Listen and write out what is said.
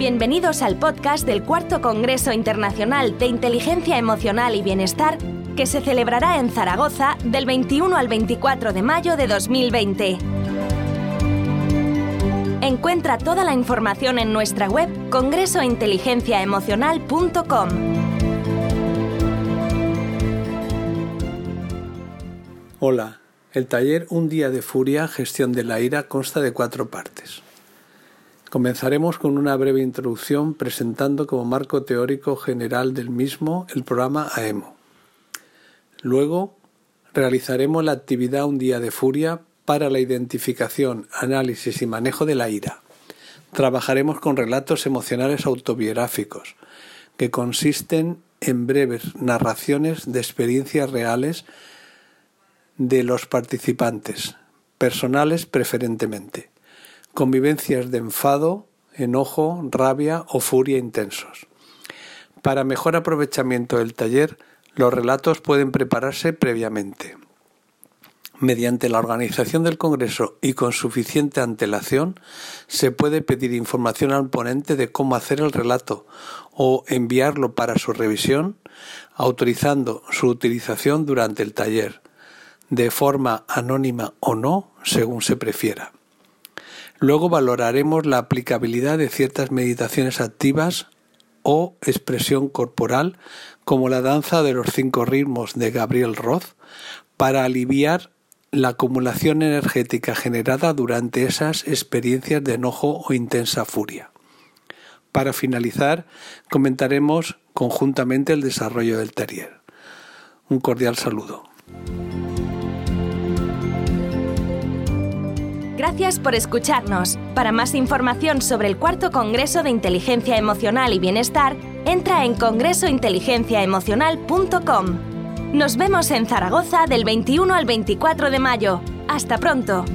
Bienvenidos al podcast del Cuarto Congreso Internacional de Inteligencia Emocional y Bienestar que se celebrará en Zaragoza del 21 al 24 de mayo de 2020. Encuentra toda la información en nuestra web congresointeligenciaemocional.com. Hola, el taller Un día de furia, gestión de la ira consta de cuatro partes. Comenzaremos con una breve introducción presentando como marco teórico general del mismo el programa AEMO. Luego realizaremos la actividad Un día de furia para la identificación, análisis y manejo de la ira. Trabajaremos con relatos emocionales autobiográficos, que consisten en breves narraciones de experiencias reales de los participantes, personales preferentemente, convivencias de enfado, enojo, rabia o furia intensos. Para mejor aprovechamiento del taller, los relatos pueden prepararse previamente mediante la organización del Congreso y con suficiente antelación, se puede pedir información al ponente de cómo hacer el relato o enviarlo para su revisión, autorizando su utilización durante el taller, de forma anónima o no, según se prefiera. Luego valoraremos la aplicabilidad de ciertas meditaciones activas o expresión corporal, como la danza de los cinco ritmos de Gabriel Roth, para aliviar la acumulación energética generada durante esas experiencias de enojo o intensa furia. Para finalizar, comentaremos conjuntamente el desarrollo del terrier. Un cordial saludo. Gracias por escucharnos. Para más información sobre el cuarto Congreso de Inteligencia Emocional y Bienestar, entra en congresointeligenciaemocional.com. Nos vemos en Zaragoza del 21 al 24 de mayo. Hasta pronto.